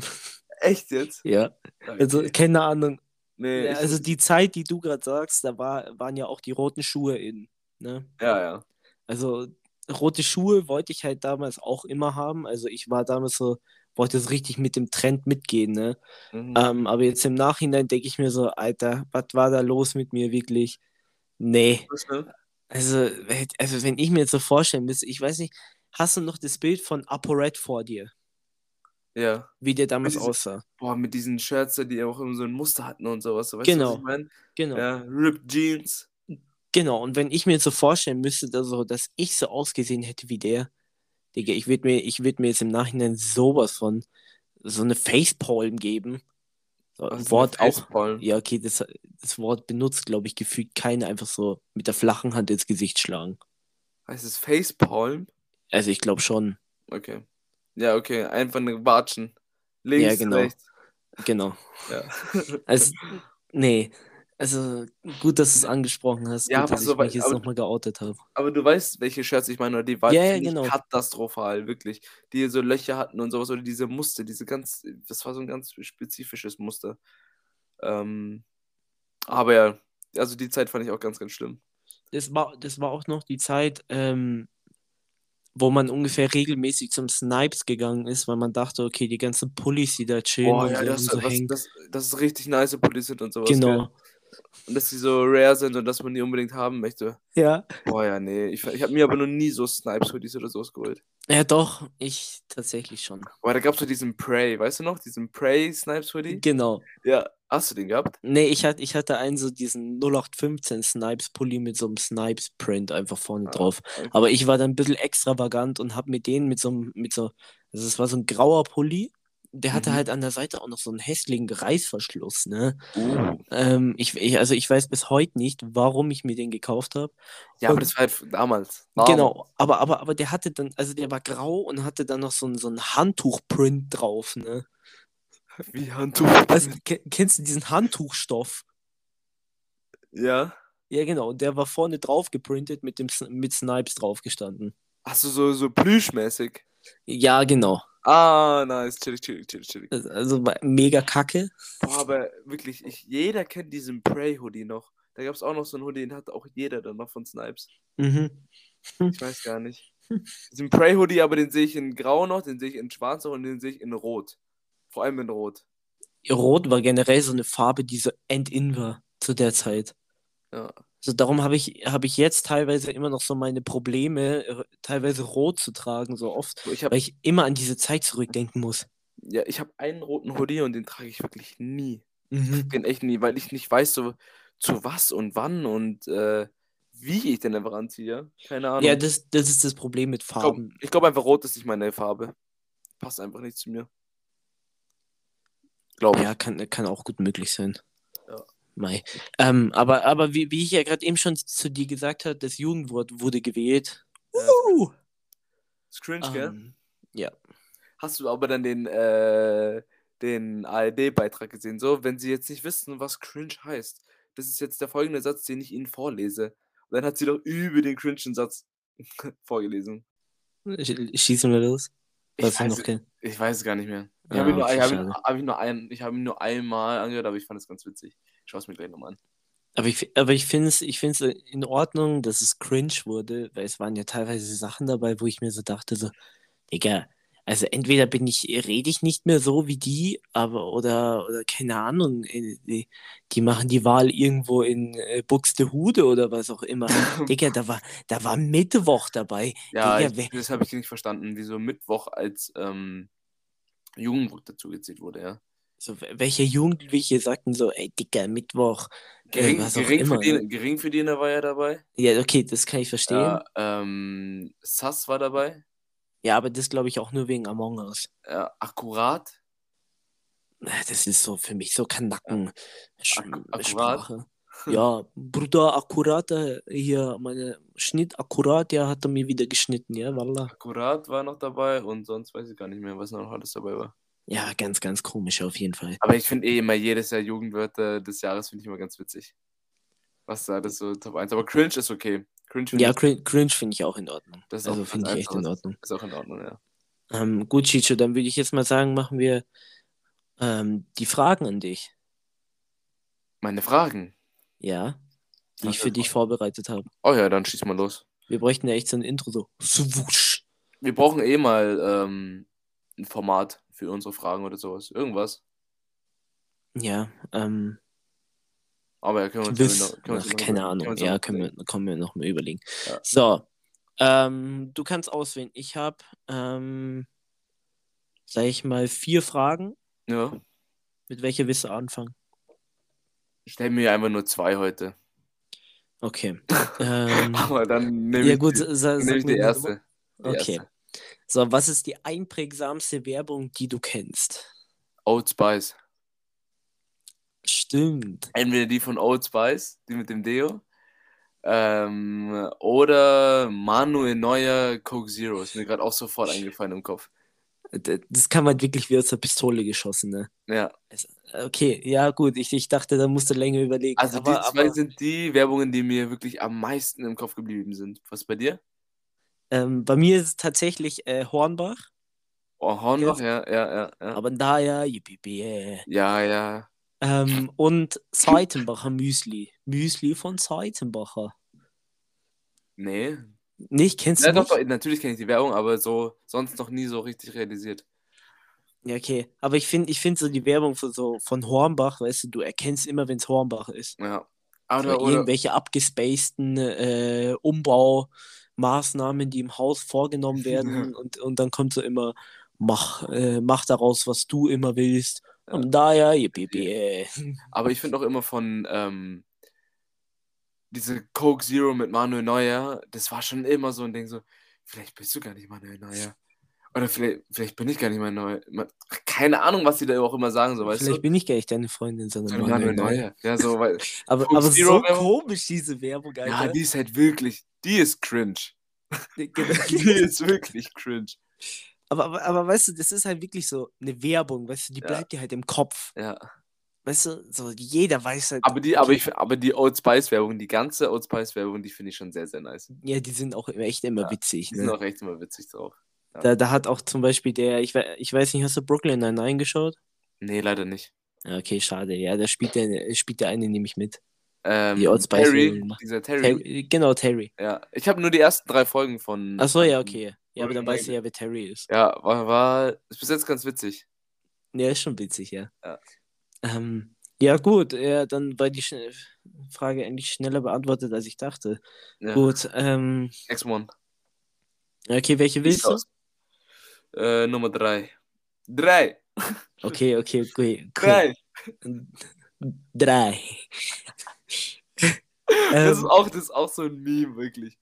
Echt jetzt? Ja. Also, Okay. keine Ahnung. Nee, Ja, also, die Zeit, die du gerade sagst, da war, waren ja auch die roten Schuhe in. Ne? ja, ja. Also, rote Schuhe wollte ich halt damals auch immer haben. Also, ich war damals so, wollte es richtig mit dem Trend mitgehen, ne? Mhm. Ähm, aber jetzt im Nachhinein denke ich mir so, Alter, was war da los mit mir wirklich? Nee. Ne? Also, wenn- also wenn ich mir jetzt so vorstellen müsste, ich weiß nicht, hast du noch das Bild von ApoRed vor dir, Ja. wie der damals diese- aussah? Boah, mit diesen Shirts, die auch immer so ein Muster hatten und sowas. Weißt Genau. du, was ich meine? Genau. Ja, Ripped Jeans. Genau, und wenn ich mir jetzt so vorstellen müsste, dass, so, dass ich so ausgesehen hätte wie der, Digga, ich würde mir, ich würd mir jetzt im Nachhinein sowas von so eine Facepalm geben. So, ein Wort auch. Ja, okay, das, das Wort benutzt, glaube ich, gefühlt keiner einfach so mit der flachen Hand ins Gesicht schlagen. Heißt es Facepalm? Also ich glaube schon. Okay. Ja, okay. Einfach eine Watschen. Links, Ja, genau. rechts. Genau. Ja. *laughs* Also, nee. Also, gut, dass du es angesprochen hast. Ja, gut, aber dass so ich mich jetzt nochmal geoutet habe. Aber du weißt, welche Shirts ich meine, oder die waren Ja, ja, genau. katastrophal, wirklich. Die so Löcher hatten und sowas, oder diese Muster, diese ganz, das war so ein ganz spezifisches Muster. Ähm, aber ja, also die Zeit fand ich auch ganz, ganz schlimm. Das war, das war auch noch die Zeit, ähm, wo man ungefähr regelmäßig zum Snipes gegangen ist, weil man dachte, okay, die ganzen Pullis, die da chillen Boah, und ja, so, das, so hängen. das, das ist richtig nice Pullis sind und sowas. Gell? Und dass die so rare sind und dass man die unbedingt haben möchte. Ja. Boah, ja, nee. Ich, ich habe mir aber noch nie so Snipes-Hoodies oder sowas geholt. Ja, doch, ich tatsächlich schon. Aber da gab es so diesen Prey, weißt du noch? Diesen Prey Snipes-Hoodie? Genau. Ja, hast du den gehabt? Nee, ich hatte, ich hatte einen so diesen 0815 Snipes-Pulli mit so einem Snipes-Print einfach vorne Ah, drauf. okay. Aber ich war dann ein bisschen extravagant und habe mir den mit so einem, mit so, also es war so ein grauer Pulli. Der hatte Mhm. halt an der Seite auch noch so einen hässlichen Reißverschluss, ne? Uh. Ähm, ich, ich, also ich weiß bis heute nicht, warum ich mir den gekauft habe. Ja, aber Und- das war halt damals. Damals. Genau, aber, aber, aber der hatte dann, also der war grau und hatte dann noch so ein, so ein Handtuchprint drauf, ne? Wie Handtuch. Also, ke- kennst du diesen Handtuchstoff? Ja. Ja, genau, und der war vorne drauf geprintet mit dem mit Snipes drauf gestanden. Du so, so plüschmäßig? Ja, genau. Ah, nice. Chillig, chillig, chillig, chillig. Also- mega kacke. Boah, aber wirklich, ich, jeder kennt diesen Prey-Hoodie noch. Da gab es auch noch so einen Hoodie, den hatte auch jeder dann noch von Snipes. Mhm. Ich weiß gar nicht. Diesen Prey-Hoodie, aber den sehe ich in Grau noch, den sehe ich in Schwarz noch und den sehe ich in Rot. Vor allem in Rot. Rot war generell so eine Farbe, die so end-in war zu der Zeit. Ja. Also darum habe ich, habe ich jetzt teilweise immer noch so meine Probleme, äh, teilweise rot zu tragen, so oft, Ich habe weil ich immer an diese Zeit zurückdenken muss. ja, ich hab einen roten Hoodie und den trage ich wirklich nie. Mhm. Den echt nie, weil ich nicht weiß, so zu was und wann und äh, wie ich den einfach anziehe. Keine Ahnung. Ja, das, das ist das Problem mit ich glaube Farben. glaub einfach, Rot ist nicht meine Farbe. Passt einfach nicht zu mir. Glaube ich. Ja, kann, kann auch gut möglich sein. Mei. Ähm, aber aber wie, wie ich ja gerade eben schon zu dir gesagt habe, das Jugendwort wurde gewählt. Uh! Ist cringe, gell? Ähm, ja. Hast du aber dann den, äh, den ARD-Beitrag gesehen? So, wenn sie jetzt nicht wissen, was cringe heißt, das ist jetzt der folgende Satz, den ich ihnen vorlese. Und dann hat sie doch über den cringen Satz *laughs* vorgelesen. Sch- Schießen wir los. Ich Was wir weiß, noch ich weiß es gar nicht mehr. Ich Ah, habe ihn, nur- ich hab ihn, hab ihn, nur ein, ich hab ihn nur einmal angehört, aber ich fand es ganz witzig. Ich schaue es mir gleich nochmal an. Aber ich, aber ich finde es ich find's in Ordnung, dass es cringe wurde, weil es waren ja teilweise Sachen dabei, wo ich mir so dachte, so, Digga, also entweder bin ich, rede ich nicht mehr so wie die, aber oder, oder keine Ahnung, äh, die, die machen die Wahl irgendwo in äh, Buxtehude oder was auch immer. *laughs* Digga, da war, da war Mittwoch dabei. Ja, Digga, ich, das habe ich nicht verstanden, wieso Mittwoch als ähm, Jugendwort dazu gezählt wurde, ja. So, wel- welche Jugendliche sagten so, ey Digga, Mittwoch, äh, Gering, was auch gering, immer. ne? Verdiener, Geringverdiener war ja dabei. Ja, okay, das kann ich verstehen. Ja, ähm, Sass war dabei. Ja, aber das glaube ich auch nur wegen Among Us. Äh, akkurat. Äh, Das ist so für mich so Kanacken. Sch Ak- akkurat? Sprache. *laughs* Ja, Bruder, akkurat, äh, hier, meine Schnitt akkurat, ja, hat er mir wieder geschnitten, ja, wallah. Akkurat war noch dabei und sonst weiß ich gar nicht mehr, was noch alles dabei war. Ja, ganz, ganz komisch auf jeden Fall. Aber ich finde eh immer jedes Jahr Jugendwörter des Jahres finde ich immer ganz witzig. Was da das so Top 1. Aber cringe ist okay. Cringe Ja, cringe, cringe finde ich auch in Ordnung. das Also finde ich echt in. Ordnung. Ist auch in Ordnung, ja. Ähm, gut, Chicho, dann würde ich jetzt mal sagen, machen wir ähm, die Fragen an dich. Meine Fragen. Ja, die Was ich für für dich vorbereitet habe. Oh ja, dann schieß mal los. Wir bräuchten ja echt so ein Intro, so swoosh. Wir brauchen eh mal ähm, ein Format für unsere Fragen oder sowas. Irgendwas. Ja, ähm, Aber ja, können wir uns Quiz. noch, können wir uns Ach, keine Ahnung. uns Ja, können wir, können wir noch mal überlegen. Ja. So, ähm, du kannst auswählen. Ich habe, ähm, sag ich mal, vier Fragen. Ja. Mit welcher willst du anfangen? Stell mir einfach nur zwei heute. Okay. *laughs* Ähm, Aber dann nehme ja ich, gut, die, sag nehm ich die erste. Die Okay. erste. So, was ist die einprägsamste Werbung, die du kennst? Old Spice. Stimmt. Entweder die von Old Spice, die mit dem Deo. Ähm, oder Manuel Neuer Coke Zero. Ist mir gerade auch sofort eingefallen im Kopf. Das kam halt wirklich wie aus der Pistole geschossen, ne? Ja. Okay, ja, gut. Ich, ich dachte, da musst du länger überlegen. Also aber, die zwei aber, sind die Werbungen, die mir wirklich am meisten im Kopf geblieben sind. Was bei dir? Ähm, bei mir ist es tatsächlich äh, Hornbach. Oh, Hornbach, ja, ja, ja, ja. Aber da ja, yippie, yeah. Ja, ja. ähm, Und Seitenbacher Müsli. Müsli von Seitenbacher. Nee. Nicht, kennst du Ja, doch, nicht? doch, natürlich kenne ich die Werbung, aber so sonst noch nie so richtig realisiert. Ja, okay. Aber ich finde ich find so die Werbung von, so, von Hornbach, weißt du, du erkennst immer, wenn es Hornbach ist. Ja. Oder, oder, irgendwelche abgespaceden äh, Umbaumaßnahmen, die im Haus vorgenommen *laughs* werden und, und dann kommt so immer, mach, äh, mach daraus, was du immer willst. Ja. Und da ja, yippie, yippie. *laughs* aber ich finde auch immer von ähm, diese Coke Zero mit Manuel Neuer, das war schon immer so ein Ding, so, vielleicht bist du gar nicht Manuel Neuer. Oder vielleicht, vielleicht bin ich gar nicht Manuel. Ma- Keine Ahnung, was die da auch immer sagen, so, weißt Vielleicht du? bin ich gar nicht deine Freundin, sondern So, Manuel Neuer. Ja, so, weil, *laughs* Aber, aber Zero so Werbung? komisch, diese Werbung, ja, Alter. die ist halt wirklich, die ist cringe. Genau. *laughs* Die ist wirklich cringe. aber, aber, aber weißt du, das ist halt wirklich so eine Werbung, weißt du, die Ja. bleibt dir halt im Kopf. Ja. Weißt du, so jeder weiß halt. Aber die, aber ich, aber die Old Spice Werbung, die ganze Old Spice Werbung, die finde ich schon sehr, sehr nice. Ja, die sind auch echt immer Ja, witzig. Die sind Ne? auch echt immer witzig drauf. Da, da hat auch zum Beispiel der, ich, ich weiß nicht, hast du Brooklyn Nine-Nine geschaut? Nee, leider nicht. Ja, okay, schade. Ja, da spielt der, spielt der eine nämlich mit. Ähm, Die Old Spice Terry, dieser Terry. Terry, genau, Terry. Ja, ich habe nur die ersten drei Folgen von. Achso, ja, okay. Ja, aber dann weißt du ja, wer Terry ist. Ja, war, war ist bis jetzt ganz witzig. Ja, ist schon witzig, ja. Ja. Ähm, ja, gut, ja, dann war die Sch Frage eigentlich schneller beantwortet, als ich dachte. Ja. Gut, ähm, X-Mon. okay, welche willst du? Äh, Nummer drei. Drei. Okay, okay, okay. Drei. Drei. Das ist Ähm, auch, das ist auch so ein Meme, wirklich.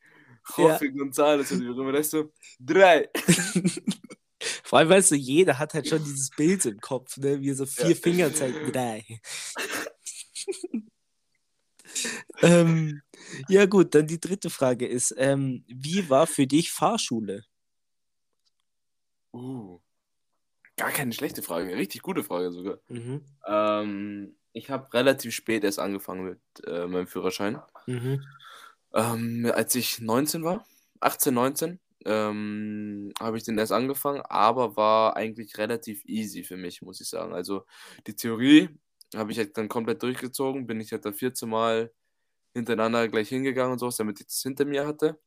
Ja. Jorge González und wie auch immer. Das so, drei. *laughs* Vor allem, weißt du, jeder hat halt schon dieses Bild im Kopf, ne? Wie so vier Ja. Finger zeigt. Drei. *laughs* ähm, ja, gut, dann die dritte Frage ist: ähm, Wie war für dich Fahrschule? Uh. Gar keine schlechte Frage. Richtig gute Frage sogar. Mhm. Ähm, ich habe relativ spät erst angefangen mit äh, meinem Führerschein. Mhm. Ähm, als ich 19 war, 18, 19, ähm, habe ich den erst angefangen, aber war eigentlich relativ easy für mich, muss ich sagen. Also die Theorie habe ich halt dann komplett durchgezogen, bin ich halt dann 14 Mal hintereinander gleich hingegangen und sowas, damit ich das hinter mir hatte.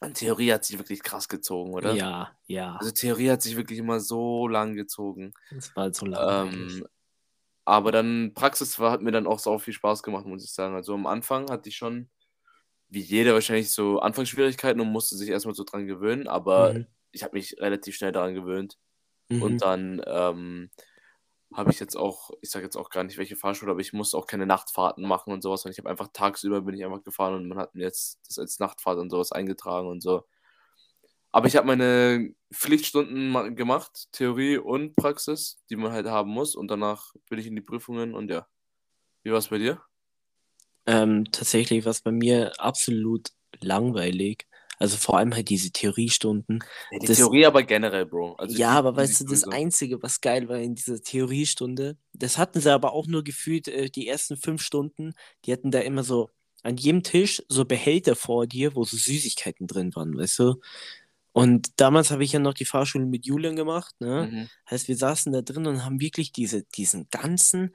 Und Theorie hat sich wirklich krass gezogen, oder? Ja, ja. Also Theorie hat sich wirklich immer so lang gezogen. Das war so langweilig. Ähm, aber dann Praxis war, hat mir dann auch so viel Spaß gemacht, muss ich sagen. Also am Anfang hatte ich schon, wie jeder wahrscheinlich, so Anfangsschwierigkeiten und musste sich erstmal so dran gewöhnen, aber Mhm. ich habe mich relativ schnell daran gewöhnt. Mhm. Und dann ähm, habe ich jetzt auch, ich sage jetzt auch gar nicht welche Fahrschule, aber ich musste auch keine Nachtfahrten machen und sowas. Und ich habe einfach tagsüber bin ich einfach gefahren und man hat mir jetzt das als Nachtfahrt und sowas eingetragen und so. Aber ich habe meine Pflichtstunden ma- gemacht, Theorie und Praxis, die man halt haben muss. Und danach bin ich in die Prüfungen und ja. Wie war es bei dir? Ähm, tatsächlich war es bei mir absolut langweilig. Also vor allem halt diese Theoriestunden. Ja, die Das- Theorie aber generell, Bro. Also ja, aber weißt du, das. Einzige, was geil war in dieser Theoriestunde, das hatten sie aber auch nur gefühlt äh, die ersten fünf Stunden. Die hatten da immer so an jedem Tisch so Behälter vor dir, wo so Süßigkeiten drin waren, weißt du? Und damals habe ich ja noch die Fahrschule mit Julian gemacht, ne? Mhm. Heißt, wir saßen da drin und haben wirklich diese, diesen ganzen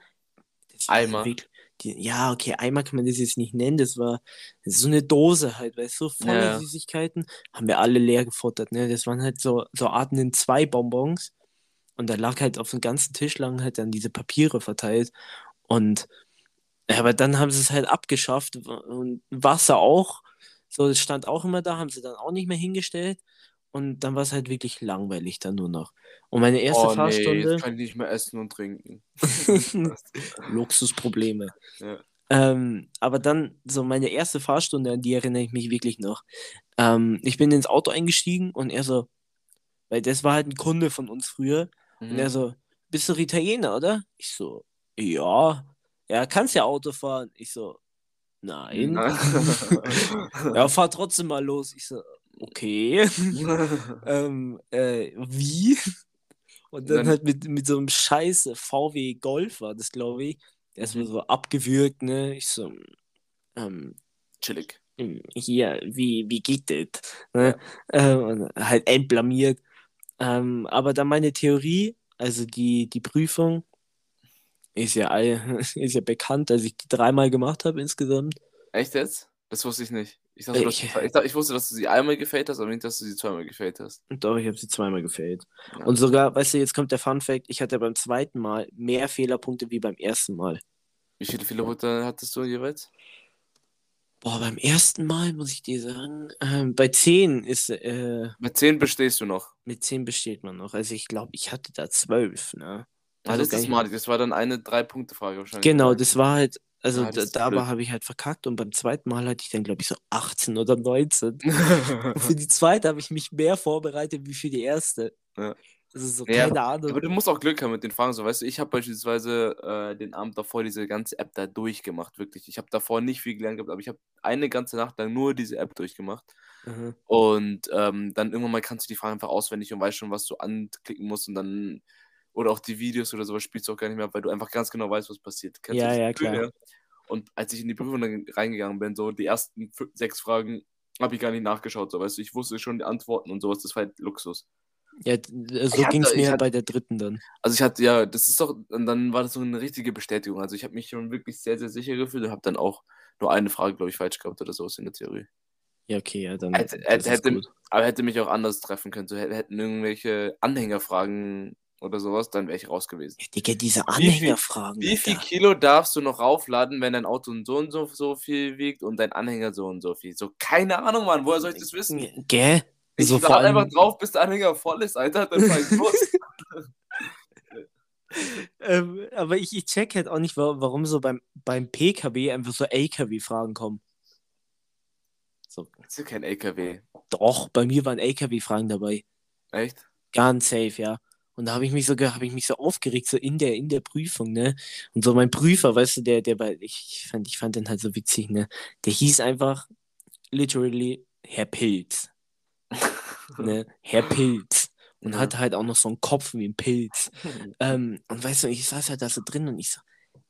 Eimer. wirklich- Die, ja, okay, Eimer kann man das jetzt nicht nennen, das war so eine Dose halt, weißt du, voller Ja. Süßigkeiten, haben wir alle leer gefuttert, ne? Das waren halt so, so Arten in zwei Bonbons und da lag halt auf dem ganzen Tisch lagen halt dann diese Papiere verteilt und ja, aber dann haben sie es halt abgeschafft und Wasser auch, so, das stand auch immer da, haben sie dann auch nicht mehr hingestellt und dann war es halt wirklich langweilig dann nur noch. Und meine erste oh, nee, Fahrstunde. jetzt kann ich nicht mehr essen und trinken. *laughs* Luxusprobleme. Ja. Ähm, aber dann, so meine erste Fahrstunde, an die erinnere ich mich wirklich noch. Ähm, ich bin ins Auto eingestiegen und er so, weil das war halt ein Kunde von uns früher, und Mhm. er so, bist du Italiener, oder? Ich so, ja. Ja, kannst ja Auto fahren. Ich so, nein. *laughs* Ja, fahr trotzdem mal los. Ich so, okay. *laughs* ähm, äh, wie? Und dann, dann- halt mit, mit so einem scheiß VW Golf war das, glaube ich. Erstmal Mhm. so abgewürgt, ne? Ich so, ähm, Chillig. hier, wie, wie geht das? Ne? Ähm, und halt entblamiert. Ähm, aber dann meine Theorie, also die, die Prüfung, ist ja, all, *laughs* ist ja bekannt, dass ich die dreimal gemacht habe insgesamt. Echt jetzt? Das wusste ich nicht. Ich, dachte, du hast, Ich- ich, ich wusste, dass du sie einmal gefällt hast, aber nicht, dass du sie zweimal gefällt hast. Doch, ich habe sie zweimal gefailt. Ja. Und sogar, weißt du, jetzt kommt der Fun Fact, ich hatte beim zweiten Mal mehr Fehlerpunkte wie beim ersten Mal. Wie viele Fehlerpunkte hattest du jeweils? Boah, beim ersten Mal muss ich dir sagen, ähm, bei 10 ist, äh, Mit 10 bestehst du noch. mit 10 besteht man noch. Also ich glaube, ich hatte da 12, ne? Also das gar ist nicht- malig. Das war dann eine Drei-Punkte-Frage wahrscheinlich. Genau, das war halt, also Ja, da, dabei habe ich halt verkackt und beim zweiten Mal hatte ich dann, glaube ich, so 18 oder 19. *laughs* Und für die zweite habe ich mich mehr vorbereitet wie für die erste. Ja. Das ist so, Ja, keine Ahnung. Aber du musst auch Glück haben mit den Fragen. So, weißt du, ich habe beispielsweise äh, den Abend davor diese ganze App da durchgemacht, wirklich. Ich habe davor nicht viel gelernt gehabt, aber ich habe eine ganze Nacht lang nur diese App durchgemacht. Mhm. Und ähm, dann irgendwann mal kannst du die Fragen einfach auswendig und weißt schon, was du anklicken musst und dann. Oder auch die Videos oder sowas spielst du auch gar nicht mehr, ab, weil du einfach ganz genau weißt, was passiert. Kennst Ja, ja, Gefühl, klar. Und als ich in die Prüfung dann reingegangen bin, so die ersten sechs Fragen habe ich gar nicht nachgeschaut, so weißt du, ich wusste schon die Antworten und sowas, das war halt Luxus. Ja, d- so ging es mir hatte- bei der dritten dann. Also ich hatte ja, das ist doch, und dann war das so eine richtige Bestätigung. Also ich habe mich schon wirklich sehr, sehr sicher gefühlt und habe dann auch nur eine Frage, glaube ich, falsch gehabt oder sowas in der Theorie. Ja, okay, ja, dann. Hätte, hätte, hätte, aber hätte mich auch anders treffen können. So hätten irgendwelche Anhängerfragen oder sowas, dann wäre ich raus gewesen. Digga, diese Wie viel- Anhängerfragen. Wie viel. Kilo darfst du noch raufladen, wenn dein Auto so und so, so viel wiegt und dein Anhänger so und so viel? So, keine Ahnung, Mann, woher soll ich das wissen? Gell? Ich so lade vor allem, einfach drauf, bis der Anhänger voll ist, Alter, dann fahr ich los. *laughs* *laughs* ähm, aber ich, ich check halt auch nicht, wa- warum so beim, beim PKW einfach so LKW-Fragen kommen. So, Das ist ja kein LKW. doch, bei mir waren LKW-Fragen dabei. Echt? Ganz safe, ja. Und da habe ich mich so, ge- habe ich mich so aufgeregt, so in der, in der Prüfung, ne? Und so mein Prüfer, weißt du, der, der bei, ich, ich fand, ich fand den halt so witzig, ne? Der hieß einfach literally Herr Pilz, *laughs* ne? Herr Pilz. Und Ja. hatte halt auch noch so einen Kopf wie ein Pilz. *laughs* Ähm, und weißt du, ich saß halt da so drin und ich so,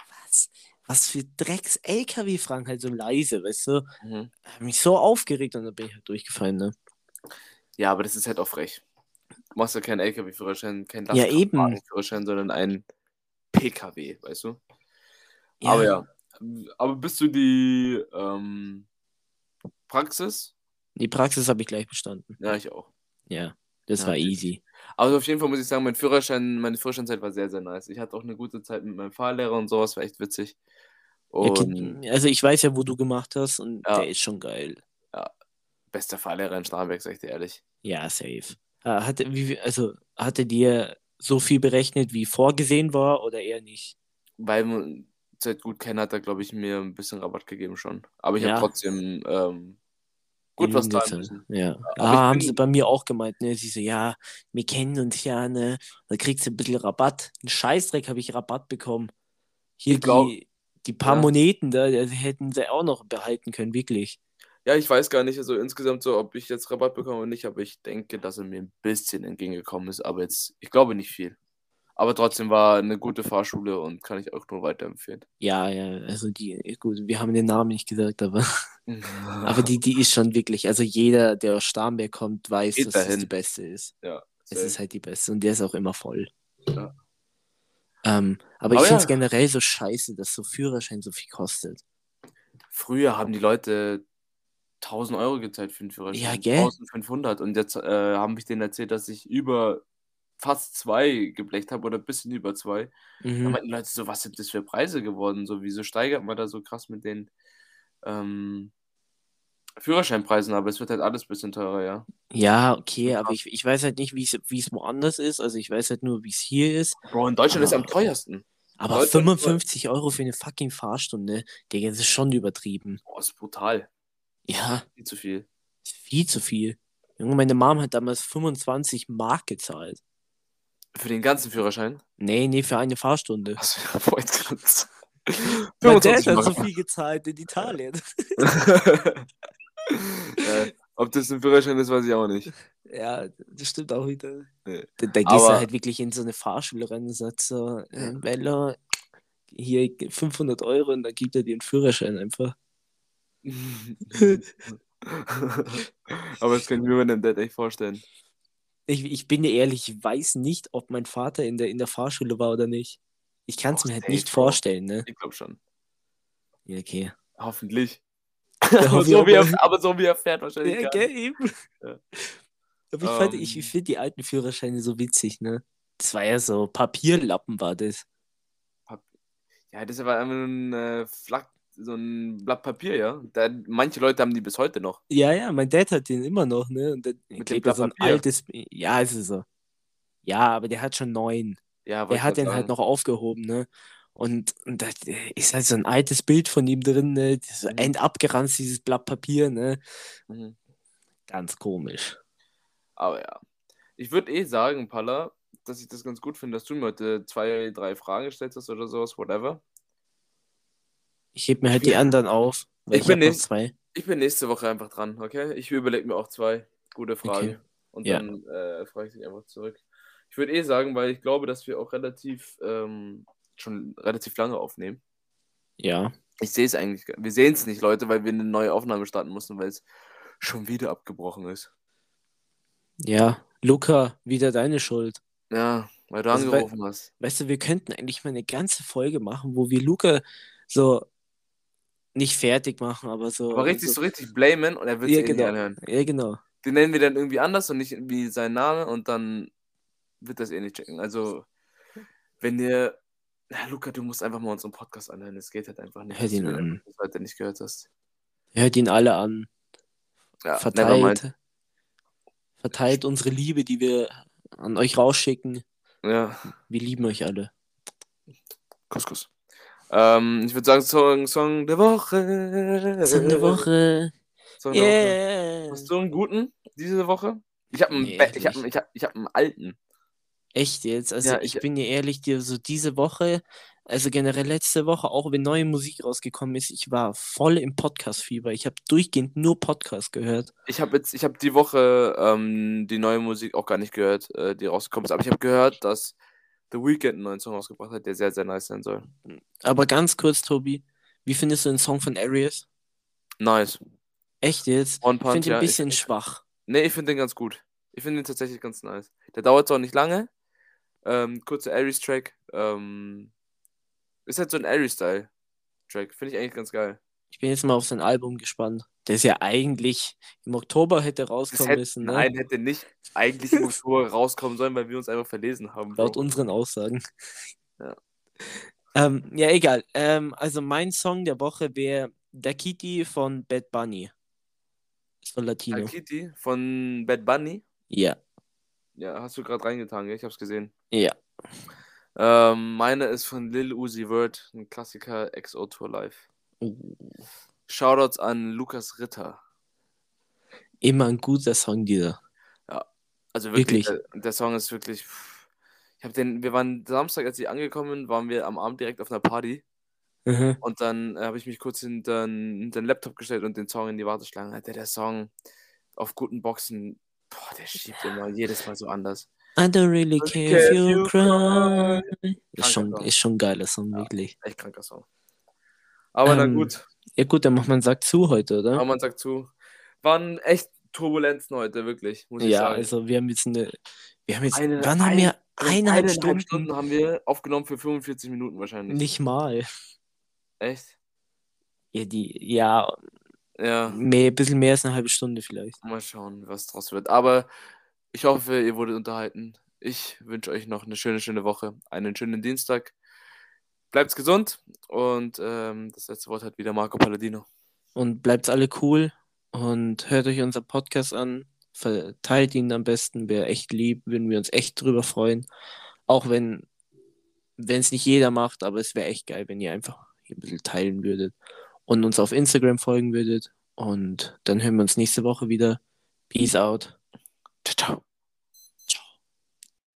was? Was für Drecks-LKW-Fragen halt so leise, weißt du? Mhm. Hab mich so aufgeregt und dann bin ich halt durchgefallen, ne? Ja, aber das ist halt auch frech. Du machst ja keinen LKW-Führerschein, keinen Ja, eben. Lastkraftwagen-Führerschein, sondern einen PKW, weißt du? Aber ja. Aber bist du die ähm, Praxis? Die Praxis habe ich gleich bestanden. Ja, ich auch. Ja, das Ja, war easy. Also auf jeden Fall muss ich sagen, mein Führerschein, meine Führerscheinzeit war sehr, sehr nice. Ich hatte auch eine gute Zeit mit meinem Fahrlehrer und sowas, war echt witzig. Ja, Und Kind- also ich weiß ja, wo du gemacht hast und Ja. der ist schon geil. bester Fahrlehrer in Starnberg, sag ich dir ehrlich. Ja, safe. Äh, Hatte, wie, viel- also, hatte dir so viel berechnet, wie vorgesehen war oder eher nicht? Weil man seit gut kennen hat er, glaube ich, mir ein bisschen Rabatt gegeben schon. Aber ich Ja. habe trotzdem ähm, gut was Zeit. müssen. Ja. aber Ah, haben sie bei mir auch gemeint, ne? Sie so, ja, wir kennen uns ja, ne? Da kriegst du ein bisschen Rabatt. Ein Scheißdreck habe ich Rabatt bekommen. Hier Ich glaub- die, die paar ja. Moneten da, die hätten sie auch noch behalten können, wirklich. Ja, ich weiß gar nicht, also insgesamt so, ob ich jetzt Rabatt bekomme oder nicht, aber ich denke, dass er mir ein bisschen entgegengekommen ist, aber jetzt, ich glaube nicht viel. Aber trotzdem war eine gute Fahrschule und kann ich auch nur weiterempfehlen. Ja, ja, also die, gut, wir haben den Namen nicht gesagt, aber. *laughs* Aber die, die ist schon wirklich, also jeder, der aus Starnberg kommt, weiß, Geht dass das dahin. die beste ist. ja, Es ist halt die beste und der ist auch immer voll. Ja. Ähm, aber ich Aber finde es generell so scheiße, dass so Führerschein so viel kostet. Früher haben die Leute 1000 Euro gezahlt für den Führerschein. Ja, gell? 1500 und jetzt äh, haben ich denen erzählt, dass ich über fast zwei geblecht habe oder ein bisschen über zwei. Da Mhm. meinten die Leute so, was sind das für Preise geworden? So, wieso steigert man da so krass mit den ähm, Führerscheinpreisen? Aber es wird halt alles ein bisschen teurer, ja. Ja, okay, aber ich, ich weiß halt nicht, wie es woanders ist. Also ich weiß halt nur, wie es hier ist. Bro, in Deutschland ist es am teuersten. Aber Deutschland- 55 Euro für eine fucking Fahrstunde, Digga, das ist schon übertrieben. Boah, ist brutal. Ja, Viel zu viel. viel zu viel. Junge, meine Mom hat damals 25 Mark gezahlt. Für den ganzen Führerschein? Nee, nee, für eine Fahrstunde. Kreuz. *laughs* *laughs* Mein Dad 25 hat so viel gezahlt in Italien. *laughs* ja, ob das ein Führerschein ist, weiß ich auch nicht. Ja, das stimmt auch wieder. Nee. Da, da gehst du halt wirklich in so eine Fahrschule rein und sagst so, äh, Bello, hier 500 Euro und dann gibt er dir einen Führerschein einfach. Aber das kann ich mir meinem Dad echt vorstellen. Ich, ich bin dir ehrlich, ich weiß nicht, ob mein Vater in der, in der Fahrschule war oder nicht. Ich kann es mir halt safe, nicht vorstellen, ne? Ich glaube schon. Ja, okay. Hoffentlich. *laughs* Aber, so wie er, aber so wie er fährt wahrscheinlich. Ja, gell, eben. Ja. Aber ich, fand, ich, Ähm. ich finde die alten Führerscheine so witzig, ne? Das war ja so, Papierlappen war das. Ja, das war einfach ein äh, Flak, so ein Blatt Papier, ja. Da, manche Leute haben die bis heute noch. Ja, ja, mein Dad hat den immer noch, ne? Und dann Mit klebt da so ein Papier. altes. Ja, ist es so. Ja, aber der hat schon neun. Ja, Der hat den halt sagen. noch aufgehoben, ne? Und, und da ist halt so ein altes Bild von ihm drin, ne? So Mhm. endabgeranzt, dieses Blatt Papier, ne? Mhm. Ganz komisch. Aber ja. Ich würde eh sagen, Palla, dass ich das ganz gut finde, dass du mir heute zwei, drei Fragen gestellt hast oder sowas, whatever. Ich heb mir halt die Ja. anderen auf. Weil Ich ich, bin zwei. Ich bin nächste Woche einfach dran, okay? Ich überlege mir auch zwei gute Fragen. Okay. Und Ja. dann äh, frage ich dich einfach zurück. Ich würde eh sagen, weil ich glaube, dass wir auch relativ ähm, schon relativ lange aufnehmen. Ja. Ich sehe es eigentlich, gar- wir sehen es nicht, Leute, weil wir eine neue Aufnahme starten mussten, weil es schon wieder abgebrochen ist. Ja. Luca, wieder deine Schuld. Ja, weil du Also, weil- angerufen hast. Weißt du, wir könnten eigentlich mal eine ganze Folge machen, wo wir Luca so nicht fertig machen, aber so. Aber richtig, so, so richtig blamen und er wird es ja, eh nicht genau. anhören. Ja, genau. Den nennen wir dann irgendwie anders und nicht wie sein Name und dann wird das eh nicht checken. Also, wenn ihr. Ja, Luca, du musst einfach mal unseren Podcast anhören. Es geht halt einfach nicht. Hört ihn du an. das heute nicht gehört hast. Hört ihn alle an. Ja. Verteilt. Verteilt unsere Liebe, die wir an euch rausschicken. Ja, Wir lieben euch alle. Kuss, Kuss. Ähm, ich würde sagen, Song, Song der Woche. Song der Woche. Song der Woche. Yeah. Hast du einen guten diese Woche? Ich habe einen, Nee, ich hab, ich hab, ich hab einen alten. Echt jetzt? Also Ja, ich, ich- bin dir ehrlich, dir so diese Woche, also generell letzte Woche, auch wenn neue Musik rausgekommen ist, ich war voll im Podcast-Fieber. Ich habe durchgehend nur Podcast gehört. Ich habe jetzt, ich habe die Woche ähm, die neue Musik auch gar nicht gehört, äh, die rausgekommen ist. Aber ich habe gehört, dass The Weeknd einen neuen Song rausgebracht hat, der sehr, sehr nice sein soll. Aber ganz kurz, Tobi, wie findest du den Song von Arias? Nice. Echt jetzt? One Ich Punch, finde ihn ja. ein bisschen ich, schwach. nee, ich finde den ganz gut. Ich finde ihn tatsächlich ganz nice. Der dauert zwar nicht lange. Ähm, kurzer Aries-Track. Ähm, ist halt so ein Aries-Style-Track. Finde ich eigentlich ganz geil. Ich bin jetzt mal auf sein Album gespannt. Der ist ja eigentlich im Oktober hätte Das rauskommen hätte, müssen, ne? Nein, hätte nicht eigentlich im Oktober *laughs* rauskommen sollen, weil wir uns einfach verlesen haben. Bro. Laut unseren Aussagen. Ja. Ähm, ja, egal. Ähm, also mein Song der Woche wäre Dakiti von Bad Bunny. Ist von Latino. Akiti von Bad Bunny. Ja. Ja, hast du gerade reingetan, gell? Ich hab's gesehen. Ja. Ähm, meine ist von Lil Uzi Vert, ein Klassiker XO Tour Live. Shoutouts an Lukas Ritter. immer ein guter Song, dieser. Also wirklich, Wirklich? Der, der Song ist wirklich. Ich hab den, wir waren Samstag, als ich angekommen waren wir am Abend direkt auf einer Party Mhm. und dann äh, habe ich mich kurz hinter, hinter den Laptop gestellt und den Song in die Warteschlange. Alter, der Song auf guten Boxen, boah, der schiebt immer jedes Mal so anders. I don't really care if you cry. Ist schon, ist schon ein geiler Song, Ja. wirklich. Echt kranker Song. Aber na Ähm, gut, Ja gut, dann macht man sagt zu heute, oder? aber man sagt zu. Waren echt Turbulenzen heute, wirklich, muss ich ja, sagen. also wir haben jetzt eine. Wir haben jetzt. Eine- wann haben ein- wir? Eineinhalb Stunden? Stunden haben wir aufgenommen für 45 Minuten wahrscheinlich. Nicht mal. Echt? Ja, die, ja, Ja, mehr, ein bisschen mehr als eine halbe Stunde vielleicht. mal schauen, was draus wird. Aber ich hoffe, ihr wurdet unterhalten. Ich wünsche euch noch eine schöne, schöne Woche, einen schönen Dienstag. Bleibt's gesund und ähm, das letzte Wort hat wieder Marco Palladino. Und bleibt alle cool und hört euch unseren Podcast an. Verteilt ihn am besten, wäre echt lieb, würden wir uns echt drüber freuen. Auch wenn es nicht jeder macht, aber es wäre echt geil, wenn ihr einfach hier ein bisschen teilen würdet und uns auf Instagram folgen würdet. Und dann hören wir uns nächste Woche wieder. Peace out. Ciao, ciao.